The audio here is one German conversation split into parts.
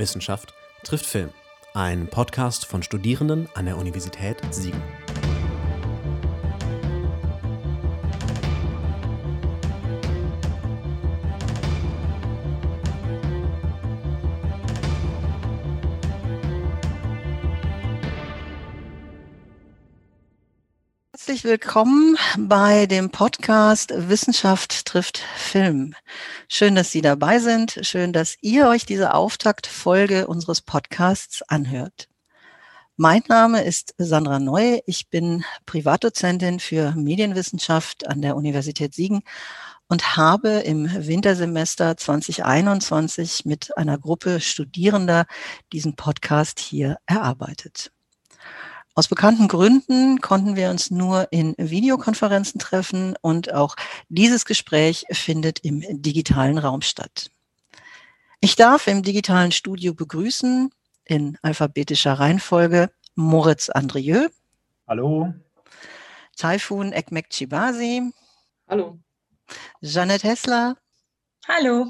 Wissenschaft trifft Film. Ein Podcast von Studierenden an der Universität Siegen. Herzlich willkommen bei dem Podcast Wissenschaft trifft Film. Schön, dass Sie dabei sind. Schön, dass ihr euch diese Auftaktfolge unseres Podcasts anhört. Mein Name ist Sandra Neu. Ich bin Privatdozentin für Medienwissenschaft an der Universität Siegen und habe im Wintersemester 2021 mit einer Gruppe Studierender diesen Podcast hier erarbeitet. Aus bekannten Gründen konnten wir uns nur in Videokonferenzen treffen und auch dieses Gespräch findet im digitalen Raum statt. Ich darf im digitalen Studio begrüßen in alphabetischer Reihenfolge Moritz Andrieu. Hallo. Taifun Ekmekchibasi. Hallo. Jeanette Hessler. Hallo.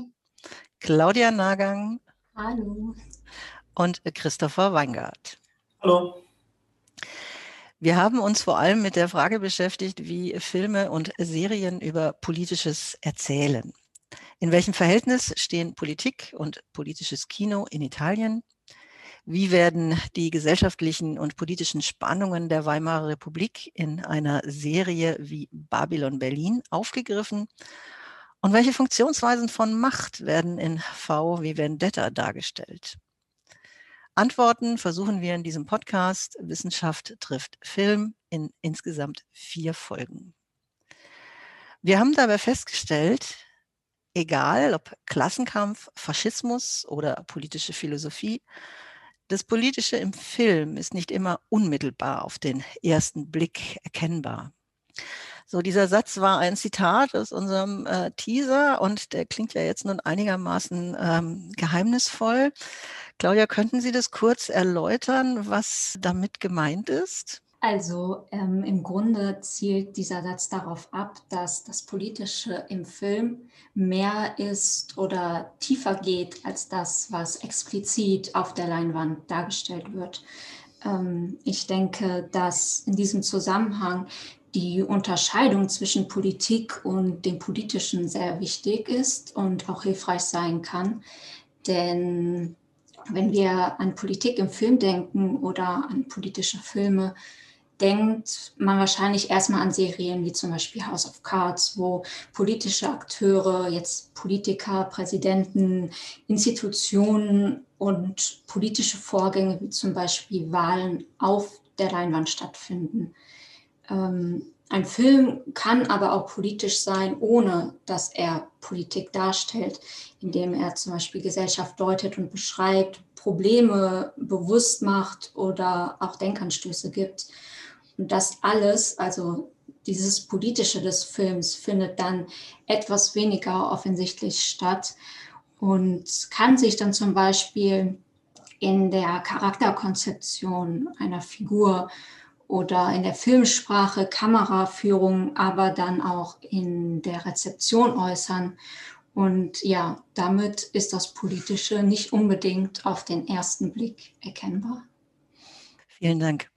Claudia Nagang. Hallo. Und Christopher Weingart. Hallo. Wir haben uns vor allem mit der Frage beschäftigt, wie Filme und Serien über politisches erzählen. In welchem Verhältnis stehen Politik und politisches Kino in Italien? Wie werden die gesellschaftlichen und politischen Spannungen der Weimarer Republik in einer Serie wie Babylon Berlin aufgegriffen? Und welche Funktionsweisen von Macht werden in V wie Vendetta dargestellt? Antworten versuchen wir in diesem Podcast Wissenschaft trifft Film in insgesamt vier Folgen. Wir haben dabei festgestellt, egal ob Klassenkampf, Faschismus oder politische Philosophie, das Politische im Film ist nicht immer unmittelbar auf den ersten Blick erkennbar. So, dieser Satz war ein Zitat aus unserem äh, Teaser und der klingt ja jetzt nun einigermaßen ähm, geheimnisvoll. Claudia, könnten Sie das kurz erläutern, was damit gemeint ist? Also ähm, im Grunde zielt dieser Satz darauf ab, dass das Politische im Film mehr ist oder tiefer geht als das, was explizit auf der Leinwand dargestellt wird. Ähm, ich denke, dass in diesem Zusammenhang die Unterscheidung zwischen Politik und dem Politischen sehr wichtig ist und auch hilfreich sein kann. Denn wenn wir an Politik im Film denken oder an politische Filme, denkt man wahrscheinlich erstmal an Serien wie zum Beispiel House of Cards, wo politische Akteure, jetzt Politiker, Präsidenten, Institutionen und politische Vorgänge wie zum Beispiel Wahlen auf der Leinwand stattfinden. Ähm, ein Film kann aber auch politisch sein, ohne dass er Politik darstellt, indem er zum Beispiel Gesellschaft deutet und beschreibt, Probleme bewusst macht oder auch Denkanstöße gibt. Und das alles, also dieses Politische des Films, findet dann etwas weniger offensichtlich statt und kann sich dann zum Beispiel in der Charakterkonzeption einer Figur oder in der Filmsprache, Kameraführung, aber dann auch in der Rezeption äußern. Und ja, damit ist das Politische nicht unbedingt auf den ersten Blick erkennbar. Vielen Dank.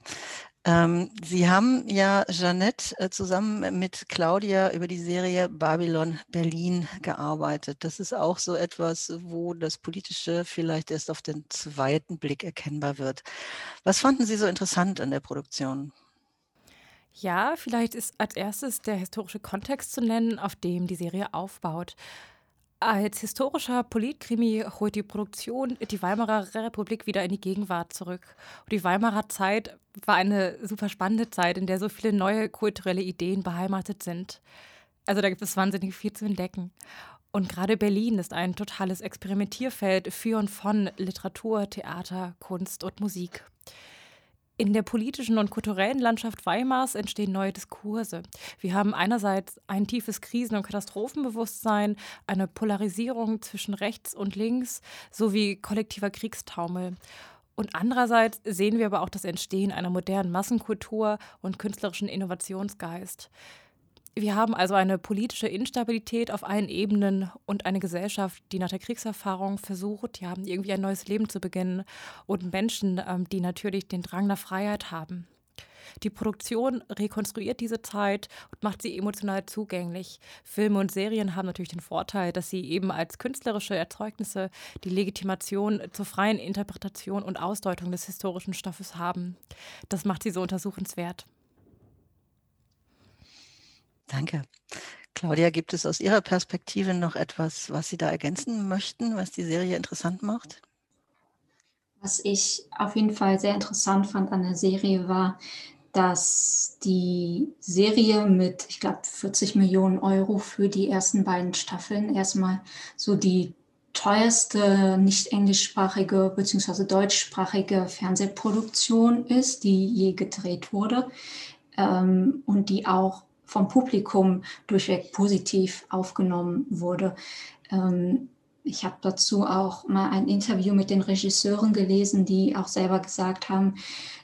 Ähm, Sie haben ja, Jeannette, äh, zusammen mit Claudia über die Serie Babylon Berlin gearbeitet. Das ist auch so etwas, wo das Politische vielleicht erst auf den zweiten Blick erkennbar wird. Was fanden Sie so interessant an der Produktion? Ja, vielleicht ist als erstes der historische Kontext zu nennen, auf dem die Serie aufbaut. Als historischer Politkrimi holt die Produktion die Weimarer Republik wieder in die Gegenwart zurück. Und die Weimarer Zeit war eine super spannende Zeit, in der so viele neue kulturelle Ideen beheimatet sind. Also da gibt es wahnsinnig viel zu entdecken. Und gerade Berlin ist ein totales Experimentierfeld für und von Literatur, Theater, Kunst und Musik. In der politischen und kulturellen Landschaft Weimars entstehen neue Diskurse. Wir haben einerseits ein tiefes Krisen- und Katastrophenbewusstsein, eine Polarisierung zwischen rechts und links sowie kollektiver Kriegstaumel. Und andererseits sehen wir aber auch das Entstehen einer modernen Massenkultur und künstlerischen Innovationsgeist. Wir haben also eine politische Instabilität auf allen Ebenen und eine Gesellschaft, die nach der Kriegserfahrung versucht, ja, irgendwie ein neues Leben zu beginnen und Menschen, ähm, die natürlich den Drang nach Freiheit haben. Die Produktion rekonstruiert diese Zeit und macht sie emotional zugänglich. Filme und Serien haben natürlich den Vorteil, dass sie eben als künstlerische Erzeugnisse die Legitimation zur freien Interpretation und Ausdeutung des historischen Stoffes haben. Das macht sie so untersuchenswert. Danke. Claudia, gibt es aus Ihrer Perspektive noch etwas, was Sie da ergänzen möchten, was die Serie interessant macht? Was ich auf jeden Fall sehr interessant fand an der Serie war, dass die Serie mit, ich glaube, 40 Millionen Euro für die ersten beiden Staffeln erstmal so die teuerste nicht englischsprachige bzw. deutschsprachige Fernsehproduktion ist, die je gedreht wurde ähm, und die auch vom Publikum durchweg positiv aufgenommen wurde. Ähm, ich habe dazu auch mal ein Interview mit den Regisseuren gelesen, die auch selber gesagt haben,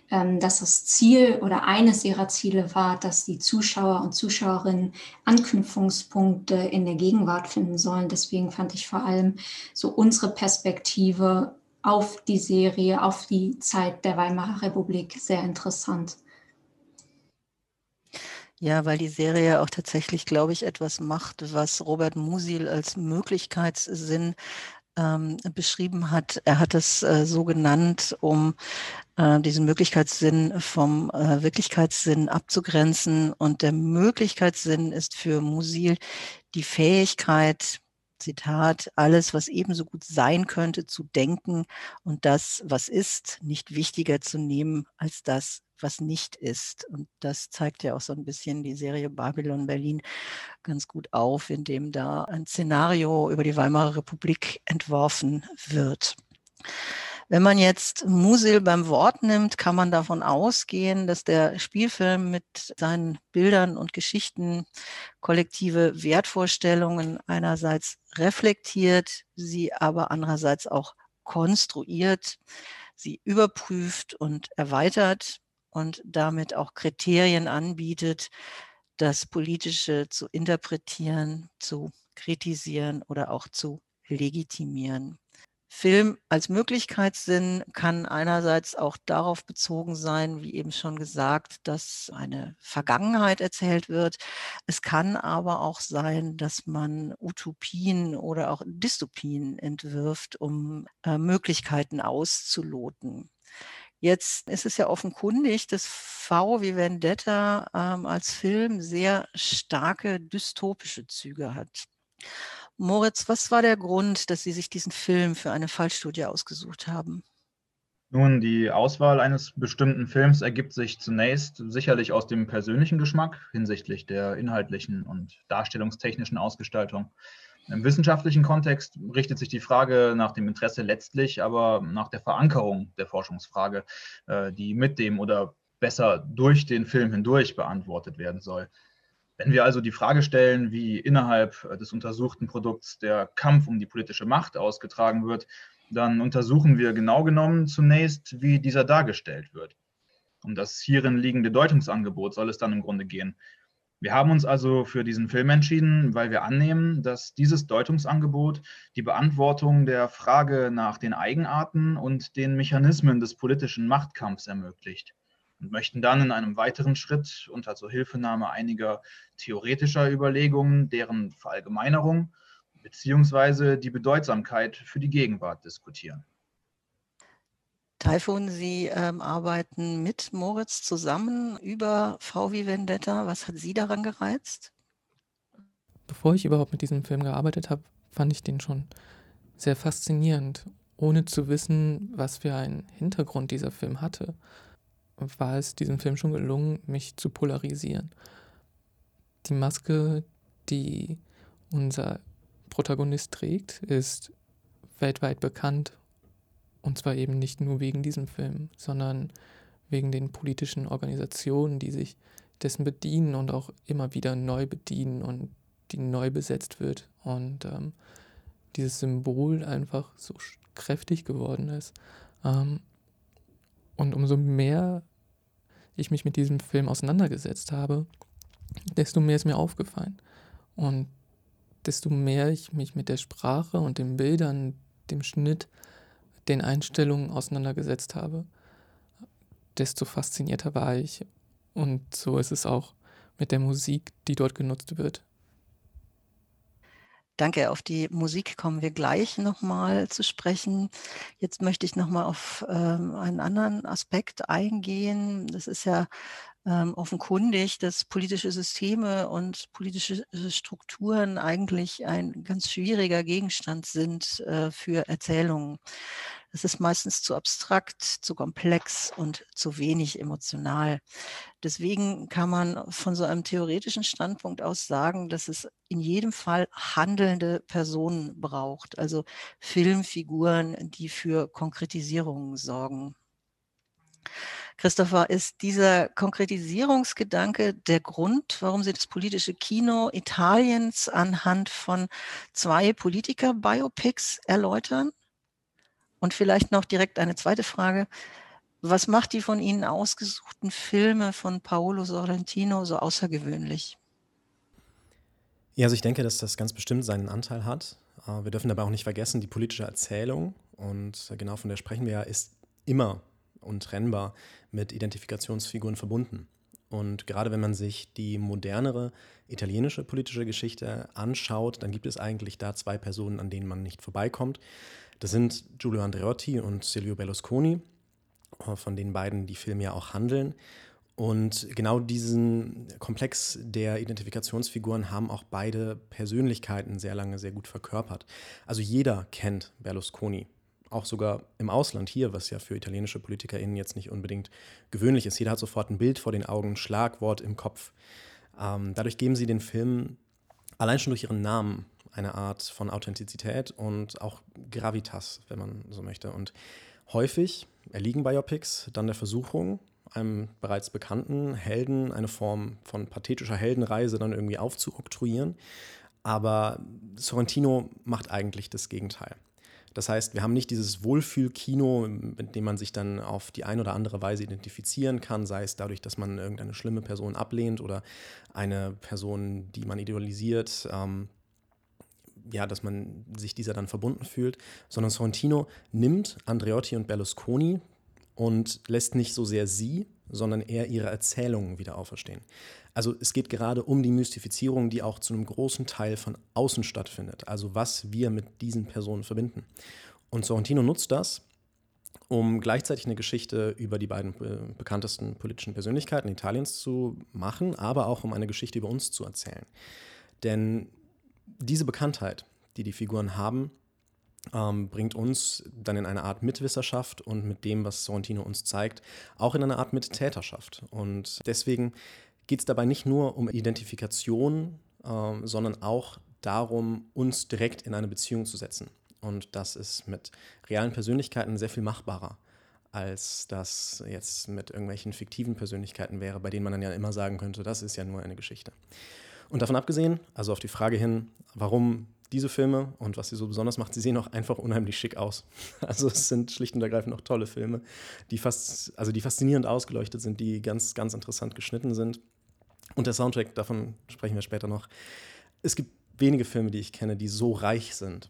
ähm, dass das Ziel oder eines ihrer Ziele war, dass die Zuschauer und Zuschauerinnen Anknüpfungspunkte in der Gegenwart finden sollen. Deswegen fand ich vor allem so unsere Perspektive auf die Serie, auf die Zeit der Weimarer Republik sehr interessant. Ja, weil die Serie auch tatsächlich, glaube ich, etwas macht, was Robert Musil als Möglichkeitssinn ähm, beschrieben hat. Er hat es äh, so genannt, um äh, diesen Möglichkeitssinn vom äh, Wirklichkeitssinn abzugrenzen. Und der Möglichkeitssinn ist für Musil die Fähigkeit, Zitat, alles, was ebenso gut sein könnte, zu denken und das, was ist, nicht wichtiger zu nehmen als das, was nicht ist. Und das zeigt ja auch so ein bisschen die Serie Babylon Berlin ganz gut auf, indem da ein Szenario über die Weimarer Republik entworfen wird. Wenn man jetzt Musil beim Wort nimmt, kann man davon ausgehen, dass der Spielfilm mit seinen Bildern und Geschichten kollektive Wertvorstellungen einerseits reflektiert, sie aber andererseits auch konstruiert, sie überprüft und erweitert und damit auch Kriterien anbietet, das Politische zu interpretieren, zu kritisieren oder auch zu legitimieren. Film als Möglichkeitssinn kann einerseits auch darauf bezogen sein, wie eben schon gesagt, dass eine Vergangenheit erzählt wird. Es kann aber auch sein, dass man Utopien oder auch Dystopien entwirft, um äh, Möglichkeiten auszuloten. Jetzt ist es ja offenkundig, dass V wie Vendetta ähm, als Film sehr starke dystopische Züge hat. Moritz, was war der Grund, dass Sie sich diesen Film für eine Fallstudie ausgesucht haben? Nun, die Auswahl eines bestimmten Films ergibt sich zunächst sicherlich aus dem persönlichen Geschmack hinsichtlich der inhaltlichen und darstellungstechnischen Ausgestaltung. Im wissenschaftlichen Kontext richtet sich die Frage nach dem Interesse letztlich aber nach der Verankerung der Forschungsfrage, äh, die mit dem oder besser durch den Film hindurch beantwortet werden soll. Wenn wir also die Frage stellen, wie innerhalb des untersuchten Produkts der Kampf um die politische Macht ausgetragen wird, dann untersuchen wir genau genommen zunächst, wie dieser dargestellt wird. Um das hierin liegende Deutungsangebot soll es dann im Grunde gehen. Wir haben uns also für diesen Film entschieden, weil wir annehmen, dass dieses Deutungsangebot die Beantwortung der Frage nach den Eigenarten und den Mechanismen des politischen Machtkampfs ermöglicht und möchten dann in einem weiteren Schritt unter Zuhilfenahme einiger theoretischer Überlegungen deren Verallgemeinerung bzw. die Bedeutsamkeit für die Gegenwart diskutieren. Taifun, Sie ähm, arbeiten mit Moritz zusammen über VW Vendetta. Was hat Sie daran gereizt? Bevor ich überhaupt mit diesem Film gearbeitet habe, fand ich den schon sehr faszinierend, ohne zu wissen, was für einen Hintergrund dieser Film hatte war es diesem Film schon gelungen, mich zu polarisieren. Die Maske, die unser Protagonist trägt, ist weltweit bekannt. Und zwar eben nicht nur wegen diesem Film, sondern wegen den politischen Organisationen, die sich dessen bedienen und auch immer wieder neu bedienen und die neu besetzt wird. Und ähm, dieses Symbol einfach so kräftig geworden ist. Ähm, und umso mehr ich mich mit diesem Film auseinandergesetzt habe, desto mehr ist mir aufgefallen. Und desto mehr ich mich mit der Sprache und den Bildern, dem Schnitt, den Einstellungen auseinandergesetzt habe, desto faszinierter war ich. Und so ist es auch mit der Musik, die dort genutzt wird. Danke, auf die Musik kommen wir gleich nochmal zu sprechen. Jetzt möchte ich nochmal auf ähm, einen anderen Aspekt eingehen. Das ist ja ähm, offenkundig, dass politische Systeme und politische äh, Strukturen eigentlich ein ganz schwieriger Gegenstand sind äh, für Erzählungen. Es ist meistens zu abstrakt, zu komplex und zu wenig emotional. Deswegen kann man von so einem theoretischen Standpunkt aus sagen, dass es in jedem Fall handelnde Personen braucht, also Filmfiguren, die für Konkretisierungen sorgen. Christopher, ist dieser Konkretisierungsgedanke der Grund, warum Sie das politische Kino Italiens anhand von zwei Politiker-Biopics erläutern? Und vielleicht noch direkt eine zweite Frage. Was macht die von Ihnen ausgesuchten Filme von Paolo Sorrentino so außergewöhnlich? Ja, also ich denke, dass das ganz bestimmt seinen Anteil hat. Äh, wir dürfen dabei auch nicht vergessen, die politische Erzählung, und genau von der sprechen wir ja, ist immer untrennbar mit Identifikationsfiguren verbunden. Und gerade wenn man sich die modernere italienische politische Geschichte anschaut, dann gibt es eigentlich da zwei Personen, an denen man nicht vorbeikommt. Das sind Giulio Andreotti und Silvio Berlusconi, von den beiden die Filme ja auch handeln. Und genau diesen Komplex der Identifikationsfiguren haben auch beide Persönlichkeiten sehr lange sehr gut verkörpert. Also jeder kennt Berlusconi auch sogar im Ausland hier, was ja für italienische PolitikerInnen jetzt nicht unbedingt gewöhnlich ist. Jeder hat sofort ein Bild vor den Augen, ein Schlagwort im Kopf. Ähm, dadurch geben sie den Film allein schon durch ihren Namen eine Art von Authentizität und auch Gravitas, wenn man so möchte. Und häufig erliegen Biopics dann der Versuchung, einem bereits bekannten Helden eine Form von pathetischer Heldenreise dann irgendwie aufzuoktroyieren. Aber Sorrentino macht eigentlich das Gegenteil. Das heißt, wir haben nicht dieses Wohlfühlkino, mit dem man sich dann auf die eine oder andere Weise identifizieren kann, sei es dadurch, dass man irgendeine schlimme Person ablehnt oder eine Person, die man idealisiert, ähm, ja, dass man sich dieser dann verbunden fühlt, sondern Sorrentino nimmt Andreotti und Berlusconi und lässt nicht so sehr sie, sondern eher ihre Erzählungen wieder auferstehen. Also es geht gerade um die Mystifizierung, die auch zu einem großen Teil von außen stattfindet. Also was wir mit diesen Personen verbinden. Und Sorrentino nutzt das, um gleichzeitig eine Geschichte über die beiden äh, bekanntesten politischen Persönlichkeiten Italiens zu machen, aber auch um eine Geschichte über uns zu erzählen. Denn diese Bekanntheit, die die Figuren haben, ähm, bringt uns dann in eine Art Mitwisserschaft und mit dem, was Sorrentino uns zeigt, auch in eine Art Mittäterschaft. Und deswegen geht es dabei nicht nur um Identifikation, äh, sondern auch darum, uns direkt in eine Beziehung zu setzen. Und das ist mit realen Persönlichkeiten sehr viel machbarer, als das jetzt mit irgendwelchen fiktiven Persönlichkeiten wäre, bei denen man dann ja immer sagen könnte, das ist ja nur eine Geschichte. Und davon abgesehen, also auf die Frage hin, warum diese Filme und was sie so besonders macht, sie sehen auch einfach unheimlich schick aus. Also es sind schlicht und ergreifend auch tolle Filme, die fast, also die faszinierend ausgeleuchtet sind, die ganz, ganz interessant geschnitten sind. Und der Soundtrack, davon sprechen wir später noch. Es gibt wenige Filme, die ich kenne, die so reich sind.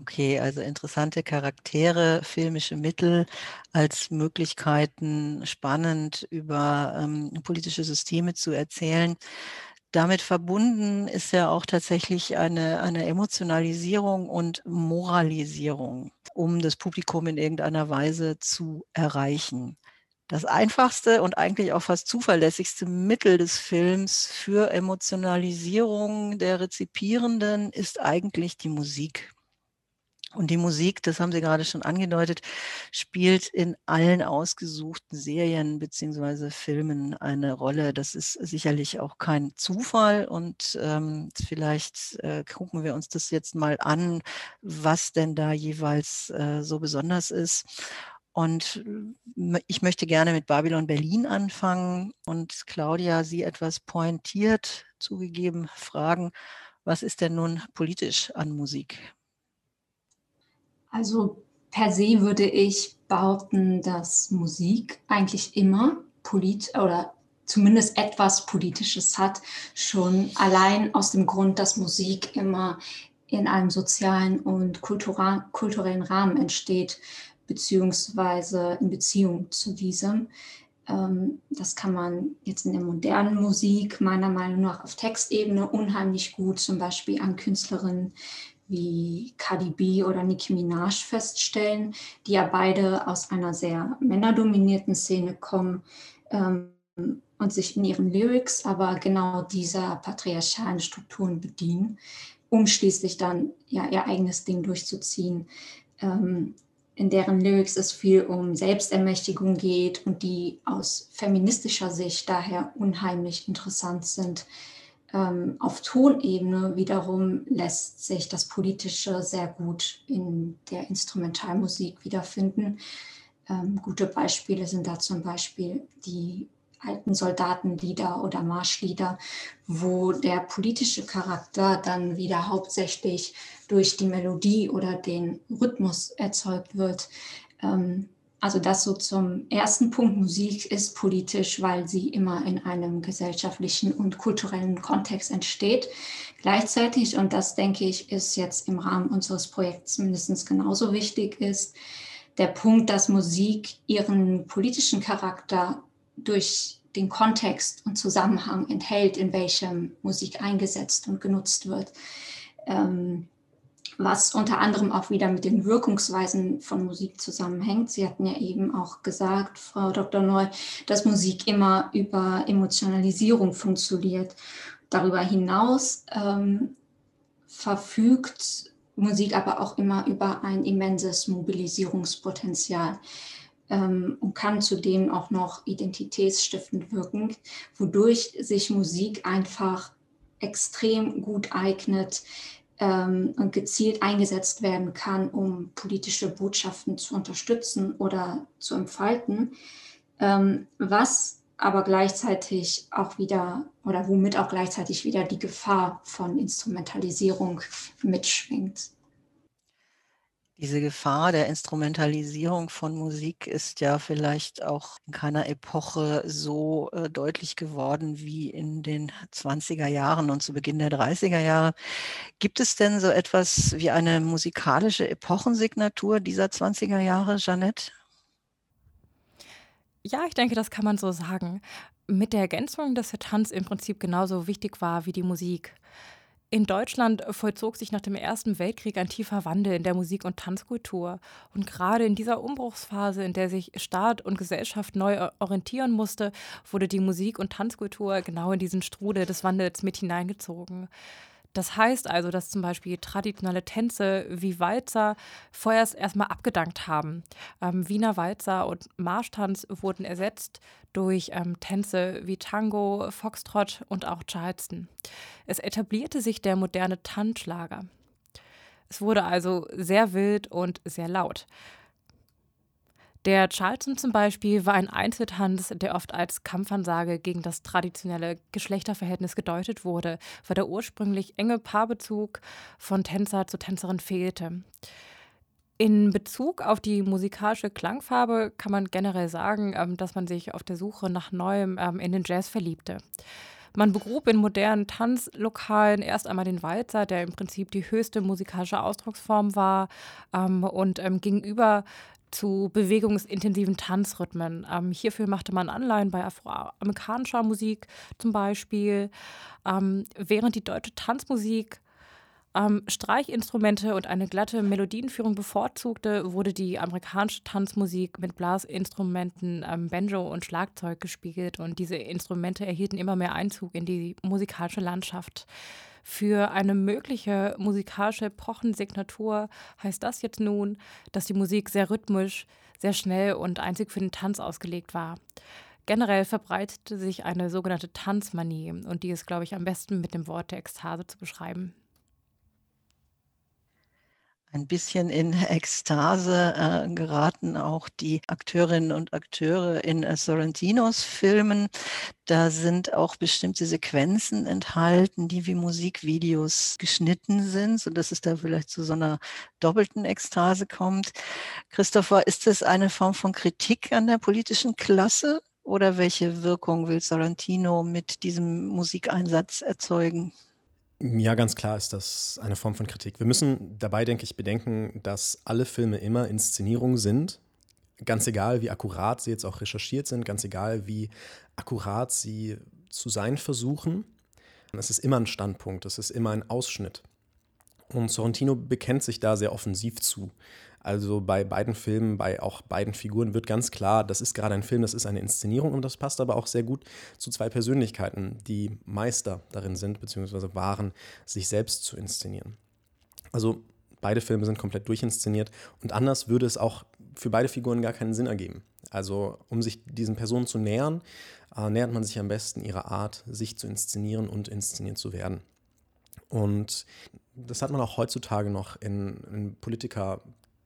Okay, also interessante Charaktere, filmische Mittel als Möglichkeiten, spannend über ähm, politische Systeme zu erzählen. Damit verbunden ist ja auch tatsächlich eine, eine Emotionalisierung und Moralisierung, um das Publikum in irgendeiner Weise zu erreichen. Das einfachste und eigentlich auch fast zuverlässigste Mittel des Films für Emotionalisierung der Rezipierenden ist eigentlich die Musik. Und die Musik, das haben Sie gerade schon angedeutet, spielt in allen ausgesuchten Serien beziehungsweise Filmen eine Rolle. Das ist sicherlich auch kein Zufall. Und ähm, vielleicht äh, gucken wir uns das jetzt mal an, was denn da jeweils äh, so besonders ist. Und ich möchte gerne mit Babylon Berlin anfangen und Claudia, Sie etwas pointiert zugegeben fragen, was ist denn nun politisch an Musik? Also per se würde ich behaupten, dass Musik eigentlich immer polit oder zumindest etwas Politisches hat, schon allein aus dem Grund, dass Musik immer in einem sozialen und kulturellen Rahmen entsteht, beziehungsweise in Beziehung zu diesem. Ähm, das kann man jetzt in der modernen Musik meiner Meinung nach auf Textebene unheimlich gut, zum Beispiel an Künstlerinnen wie Cardi B oder Nicki Minaj feststellen, die ja beide aus einer sehr männerdominierten Szene kommen ähm, und sich in ihren Lyrics aber genau dieser patriarchalen Strukturen bedienen, um schließlich dann ja ihr eigenes Ding durchzuziehen. Ähm, in deren Lyrics es viel um Selbstermächtigung geht und die aus feministischer Sicht daher unheimlich interessant sind. Ähm, auf Tonebene wiederum lässt sich das Politische sehr gut in der Instrumentalmusik wiederfinden. Ähm, gute Beispiele sind da zum Beispiel die alten Soldatenlieder oder Marschlieder, wo der politische Charakter dann wieder hauptsächlich durch die Melodie oder den Rhythmus erzeugt wird. Ähm, also das so zum ersten Punkt. Musik ist politisch, weil sie immer in einem gesellschaftlichen und kulturellen Kontext entsteht. Gleichzeitig, und das denke ich, ist jetzt im Rahmen unseres Projekts mindestens genauso wichtig, ist der Punkt, dass Musik ihren politischen Charakter durch den Kontext und Zusammenhang enthält, in welchem Musik eingesetzt und genutzt wird. Ähm, was unter anderem auch wieder mit den Wirkungsweisen von Musik zusammenhängt. Sie hatten ja eben auch gesagt, Frau Dr. Neu, dass Musik immer über Emotionalisierung funktioniert. Darüber hinaus ähm, verfügt Musik aber auch immer über ein immenses Mobilisierungspotenzial ähm, und kann zudem auch noch identitätsstiftend wirken, wodurch sich Musik einfach extrem gut eignet, ähm, und gezielt eingesetzt werden kann, um politische Botschaften zu unterstützen oder zu entfalten, ähm, was aber gleichzeitig auch wieder oder womit auch gleichzeitig wieder die Gefahr von Instrumentalisierung mitschwingt. Diese Gefahr der Instrumentalisierung von Musik ist ja vielleicht auch in keiner Epoche so äh, deutlich geworden wie in den 20er Jahren und zu Beginn der 30er Jahre. Gibt es denn so etwas wie eine musikalische Epochensignatur dieser 20er Jahre, Jeanette? Ja, ich denke, das kann man so sagen. Mit der Ergänzung, dass der Tanz im Prinzip genauso wichtig war wie die Musik. In Deutschland vollzog sich nach dem Ersten Weltkrieg ein tiefer Wandel in der Musik- und Tanzkultur. Und gerade in dieser Umbruchsphase, in der sich Staat und Gesellschaft neu orientieren musste, wurde die Musik- und Tanzkultur genau in diesen Strudel des Wandels mit hineingezogen. Das heißt also, dass zum Beispiel traditionelle Tänze wie Walzer vorerst erstmal abgedankt haben. Ähm, Wiener Walzer und Marschtanz wurden ersetzt durch ähm, Tänze wie Tango, Foxtrot und auch Charleston. Es etablierte sich der moderne Tanzschlager. Es wurde also sehr wild und sehr laut. Der Charleston zum Beispiel war ein Einzeltanz, der oft als Kampfansage gegen das traditionelle Geschlechterverhältnis gedeutet wurde, weil der ursprünglich enge Paarbezug von Tänzer zu Tänzerin fehlte. In Bezug auf die musikalische Klangfarbe kann man generell sagen, ähm, dass man sich auf der Suche nach Neuem ähm, in den Jazz verliebte. Man begrub in modernen Tanzlokalen erst einmal den Walzer, der im Prinzip die höchste musikalische Ausdrucksform war, ähm, und gegenüber zu bewegungsintensiven Tanzrhythmen. Ähm, hierfür machte man Anleihen bei afroamerikanischer Musik zum Beispiel, ähm, während die deutsche Tanzmusik ähm, Streichinstrumente und eine glatte Melodienführung bevorzugte, wurde die amerikanische Tanzmusik mit Blasinstrumenten, ähm, Banjo und Schlagzeug gespielt und diese Instrumente erhielten immer mehr Einzug in die musikalische Landschaft. Für eine mögliche musikalische Epochensignatur heißt das jetzt nun, dass die Musik sehr rhythmisch, sehr schnell und einzig für den Tanz ausgelegt war. Generell verbreitete sich eine sogenannte Tanzmanie und die ist, glaube ich, am besten mit dem Wort der Ekstase zu beschreiben ein bisschen in Ekstase äh, geraten auch die Akteurinnen und Akteure in äh, Sorrentinos Filmen. Da sind auch bestimmte Sequenzen enthalten, die wie Musikvideos geschnitten sind, sodass es da vielleicht zu so einer doppelten Ekstase kommt. Christopher, ist das eine Form von Kritik an der politischen Klasse oder welche Wirkung will Sorrentino mit diesem Musikeinsatz erzeugen? Ja, ganz klar ist das eine Form von Kritik. Wir müssen dabei, denke ich, bedenken, dass alle Filme immer Inszenierungen sind. Ganz egal, wie akkurat sie jetzt auch recherchiert sind, ganz egal, wie akkurat sie zu sein versuchen. Es ist immer ein Standpunkt, es ist immer ein Ausschnitt. Und Sorrentino bekennt sich da sehr offensiv zu. Also bei beiden Filmen, bei auch beiden Figuren wird ganz klar, das ist gerade ein Film, das ist eine Inszenierung und das passt aber auch sehr gut zu zwei Persönlichkeiten, die Meister darin sind, beziehungsweise waren, sich selbst zu inszenieren. Also beide Filme sind komplett durchinszeniert und anders würde es auch für beide Figuren gar keinen Sinn ergeben. Also um sich diesen Personen zu nähern, äh, nähert man sich am besten ihrer Art, sich zu inszenieren und inszeniert zu werden. Und das hat man auch heutzutage noch in, in Politiker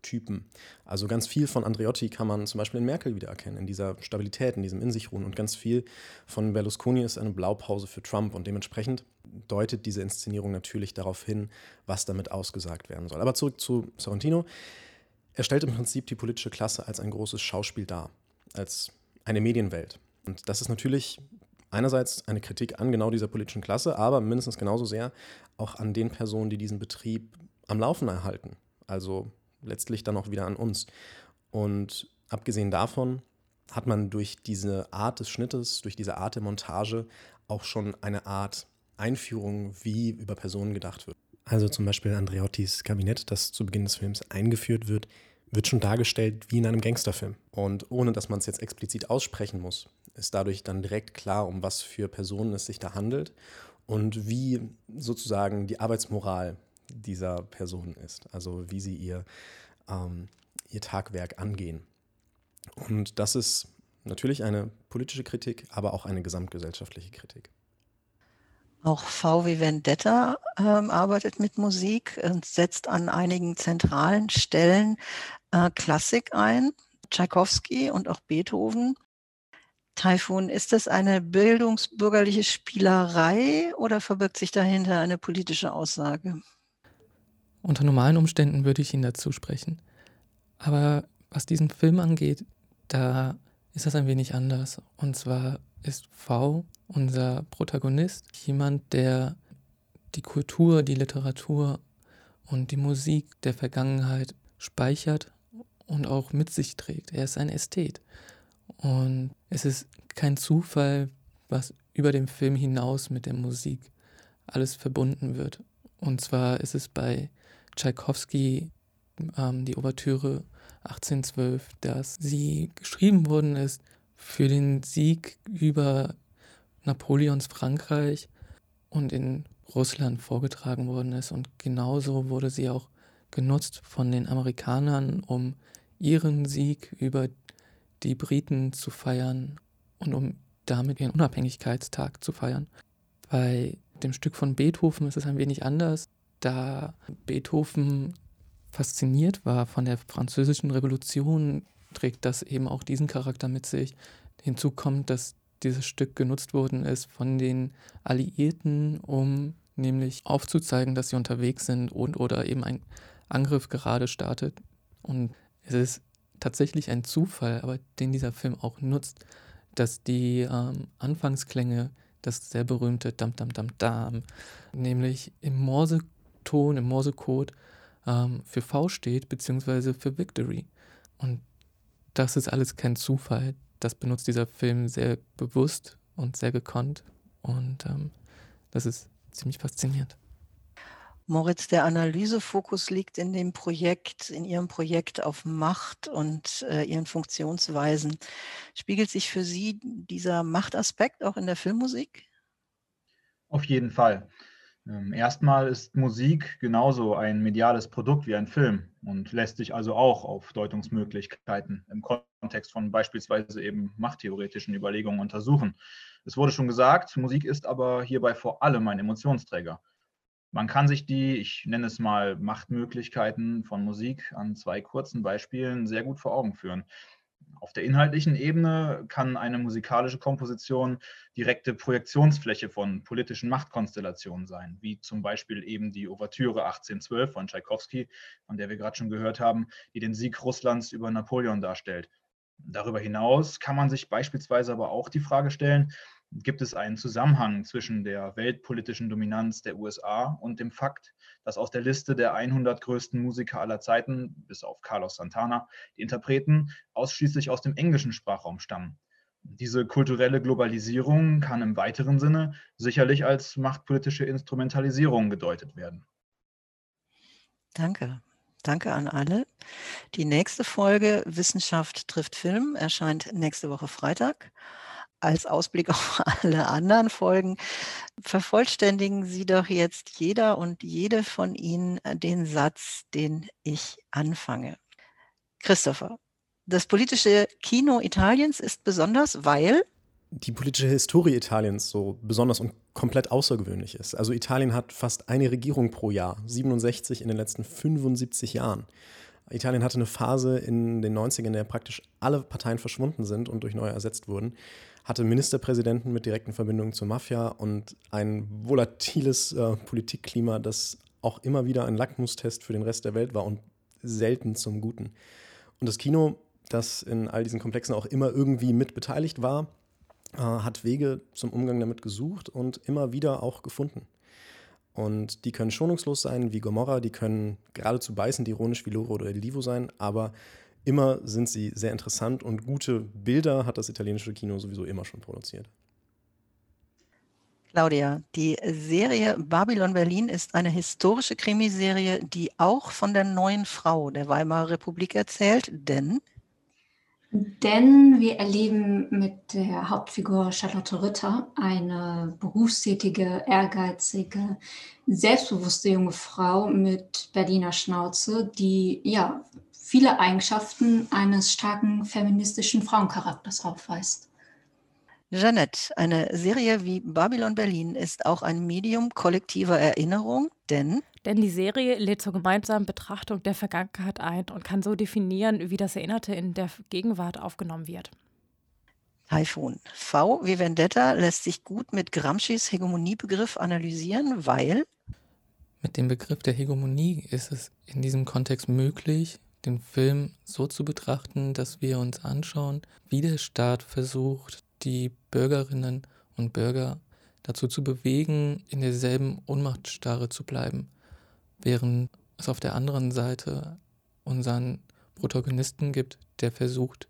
Typen. Also ganz viel von Andreotti kann man zum Beispiel in Merkel wiedererkennen, in dieser Stabilität, in diesem In sich ruhen. Und ganz viel von Berlusconi ist eine Blaupause für Trump. Und dementsprechend deutet diese Inszenierung natürlich darauf hin, was damit ausgesagt werden soll. Aber zurück zu Sorrentino. Er stellt im Prinzip die politische Klasse als ein großes Schauspiel dar, als eine Medienwelt. Und das ist natürlich einerseits eine Kritik an genau dieser politischen Klasse, aber mindestens genauso sehr auch an den Personen, die diesen Betrieb am Laufen erhalten. Also letztlich dann auch wieder an uns. Und abgesehen davon hat man durch diese Art des Schnittes, durch diese Art der Montage auch schon eine Art Einführung, wie über Personen gedacht wird. Also zum Beispiel Andreottis Kabinett, das zu Beginn des Films eingeführt wird, wird schon dargestellt wie in einem Gangsterfilm. Und ohne dass man es jetzt explizit aussprechen muss, ist dadurch dann direkt klar, um was für Personen es sich da handelt und wie sozusagen die Arbeitsmoral dieser Person ist, also wie sie ihr, ähm, ihr Tagwerk angehen. Und das ist natürlich eine politische Kritik, aber auch eine gesamtgesellschaftliche Kritik. Auch VW Vendetta ähm, arbeitet mit Musik und setzt an einigen zentralen Stellen äh, Klassik ein, Tchaikovsky und auch Beethoven. Taifun, ist das eine bildungsbürgerliche Spielerei oder verbirgt sich dahinter eine politische Aussage? Unter normalen Umständen würde ich ihn dazu sprechen. Aber was diesen Film angeht, da ist das ein wenig anders. Und zwar ist V, unser Protagonist, jemand, der die Kultur, die Literatur und die Musik der Vergangenheit speichert und auch mit sich trägt. Er ist ein Ästhet. Und es ist kein Zufall, was über dem Film hinaus mit der Musik alles verbunden wird. Und zwar ist es bei Tschaikowski ähm, die Ouvertüre 1812, dass sie geschrieben worden ist für den Sieg über Napoleons Frankreich und in Russland vorgetragen worden ist. Und genauso wurde sie auch genutzt von den Amerikanern, um ihren Sieg über die Briten zu feiern und um damit ihren Unabhängigkeitstag zu feiern. Bei dem Stück von Beethoven ist es ein wenig anders da Beethoven fasziniert war von der französischen Revolution, trägt das eben auch diesen Charakter mit sich. Hinzu kommt, dass dieses Stück genutzt worden ist von den Alliierten, um nämlich aufzuzeigen, dass sie unterwegs sind und oder eben ein Angriff gerade startet. Und es ist tatsächlich ein Zufall, aber den dieser Film auch nutzt, dass die ähm, Anfangsklänge, das sehr berühmte Dam Dam Dam Dam, nämlich im Morse Ton im Morsecode ähm, für V steht, beziehungsweise für Victory. Und das ist alles kein Zufall. Das benutzt dieser Film sehr bewusst und sehr gekonnt. Und ähm, das ist ziemlich faszinierend. Moritz, der Analysefokus liegt in dem Projekt, in Ihrem Projekt auf Macht und äh, Ihren Funktionsweisen. Spiegelt sich für Sie dieser Machtaspekt auch in der Filmmusik? Auf jeden Fall. Ähm, erstmal ist Musik genauso ein mediales Produkt wie ein Film und lässt sich also auch auf Deutungsmöglichkeiten im Kontext von beispielsweise eben machttheoretischen Überlegungen untersuchen. Es wurde schon gesagt, Musik ist aber hierbei vor allem ein Emotionsträger. Man kann sich die, ich nenne es mal, Machtmöglichkeiten von Musik an zwei kurzen Beispielen sehr gut vor Augen führen. Auf der inhaltlichen Ebene kann eine musikalische Komposition direkte Projektionsfläche von politischen Machtkonstellationen sein, wie zum Beispiel eben die Ouvertüre 1812 von Tschaikowski, von der wir gerade schon gehört haben, die den Sieg Russlands über Napoleon darstellt. Darüber hinaus kann man sich beispielsweise aber auch die Frage stellen, gibt es einen Zusammenhang zwischen der weltpolitischen Dominanz der USA und dem Fakt, dass aus der Liste der 100 größten Musiker aller Zeiten, bis auf Carlos Santana, die Interpreten ausschließlich aus dem englischen Sprachraum stammen. Diese kulturelle Globalisierung kann im weiteren Sinne sicherlich als machtpolitische Instrumentalisierung gedeutet werden. Danke. Danke an alle. Die nächste Folge Wissenschaft trifft Film erscheint nächste Woche Freitag. Als Ausblick auf alle anderen Folgen vervollständigen Sie doch jetzt jeder und jede von Ihnen den Satz, den ich anfange. Christopher, das politische Kino Italiens ist besonders, weil die politische Historie Italiens so besonders und komplett außergewöhnlich ist. Also Italien hat fast eine Regierung pro Jahr, 67 in den letzten 75 Jahren. Italien hatte eine Phase in den 90ern, in der praktisch alle Parteien verschwunden sind und durch neue ersetzt wurden, hatte Ministerpräsidenten mit direkten Verbindungen zur Mafia und ein volatiles äh, Politikklima, das auch immer wieder ein Lackmustest für den Rest der Welt war und selten zum Guten. Und das Kino das in all diesen Komplexen auch immer irgendwie mit beteiligt war, äh, hat Wege zum Umgang damit gesucht und immer wieder auch gefunden. Und die können schonungslos sein wie Gomorra, die können geradezu beißend ironisch wie Loro oder Livo sein, aber immer sind sie sehr interessant und gute Bilder hat das italienische Kino sowieso immer schon produziert. Claudia, die Serie Babylon Berlin ist eine historische Krimiserie, die auch von der neuen Frau der Weimarer Republik erzählt, denn denn wir erleben mit der Hauptfigur Charlotte Ritter eine berufstätige, ehrgeizige, selbstbewusste junge Frau mit Berliner Schnauze, die ja viele Eigenschaften eines starken feministischen Frauencharakters aufweist. Jeanette, eine Serie wie Babylon Berlin ist auch ein Medium kollektiver Erinnerung, denn denn die Serie lädt zur gemeinsamen Betrachtung der Vergangenheit ein und kann so definieren, wie das Erinnerte in der Gegenwart aufgenommen wird. Typhoon. V wie Vendetta lässt sich gut mit Gramscis Hegemoniebegriff analysieren, weil mit dem Begriff der Hegemonie ist es in diesem Kontext möglich, den Film so zu betrachten, dass wir uns anschauen, wie der Staat versucht, die Bürgerinnen und Bürger dazu zu bewegen, in derselben Ohnmachtstarre zu bleiben während es auf der anderen Seite unseren Protagonisten gibt, der versucht,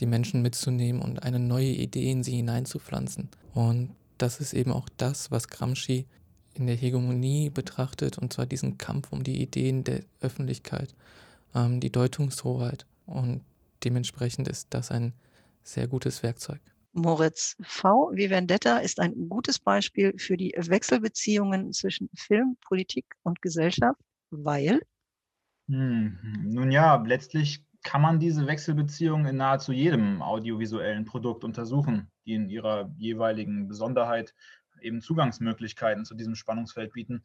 die Menschen mitzunehmen und eine neue Idee in sie hineinzupflanzen. Und das ist eben auch das, was Gramsci in der Hegemonie betrachtet, und zwar diesen Kampf um die Ideen der Öffentlichkeit, ähm, die Deutungshoheit. Und dementsprechend ist das ein sehr gutes Werkzeug. Moritz V. wie Vendetta ist ein gutes Beispiel für die Wechselbeziehungen zwischen Film, Politik und Gesellschaft, weil? Hm, nun ja, letztlich kann man diese Wechselbeziehungen in nahezu jedem audiovisuellen Produkt untersuchen, die in ihrer jeweiligen Besonderheit eben Zugangsmöglichkeiten zu diesem Spannungsfeld bieten.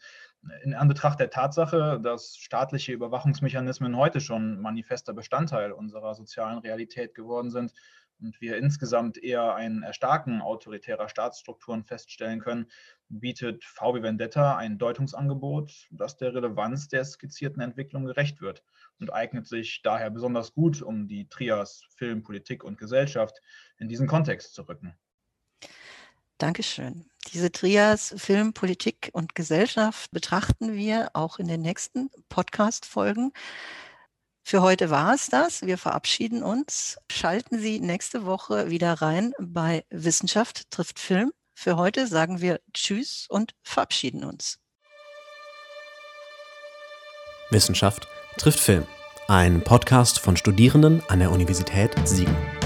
In Anbetracht der Tatsache, dass staatliche Überwachungsmechanismen heute schon manifester Bestandteil unserer sozialen Realität geworden sind, und wir insgesamt eher ein Erstarken autoritärer Staatsstrukturen feststellen können, bietet VW Vendetta ein Deutungsangebot, das der Relevanz der skizzierten Entwicklung gerecht wird und eignet sich daher besonders gut, um die Trias Film, Politik und Gesellschaft in diesen Kontext zu rücken. Dankeschön. Diese Trias Film, Politik und Gesellschaft betrachten wir auch in den nächsten Podcast-Folgen. Für heute war es das. Wir verabschieden uns. Schalten Sie nächste Woche wieder rein bei Wissenschaft trifft Film. Für heute sagen wir Tschüss und verabschieden uns. Wissenschaft trifft Film. Ein Podcast von Studierenden an der Universität Siegen.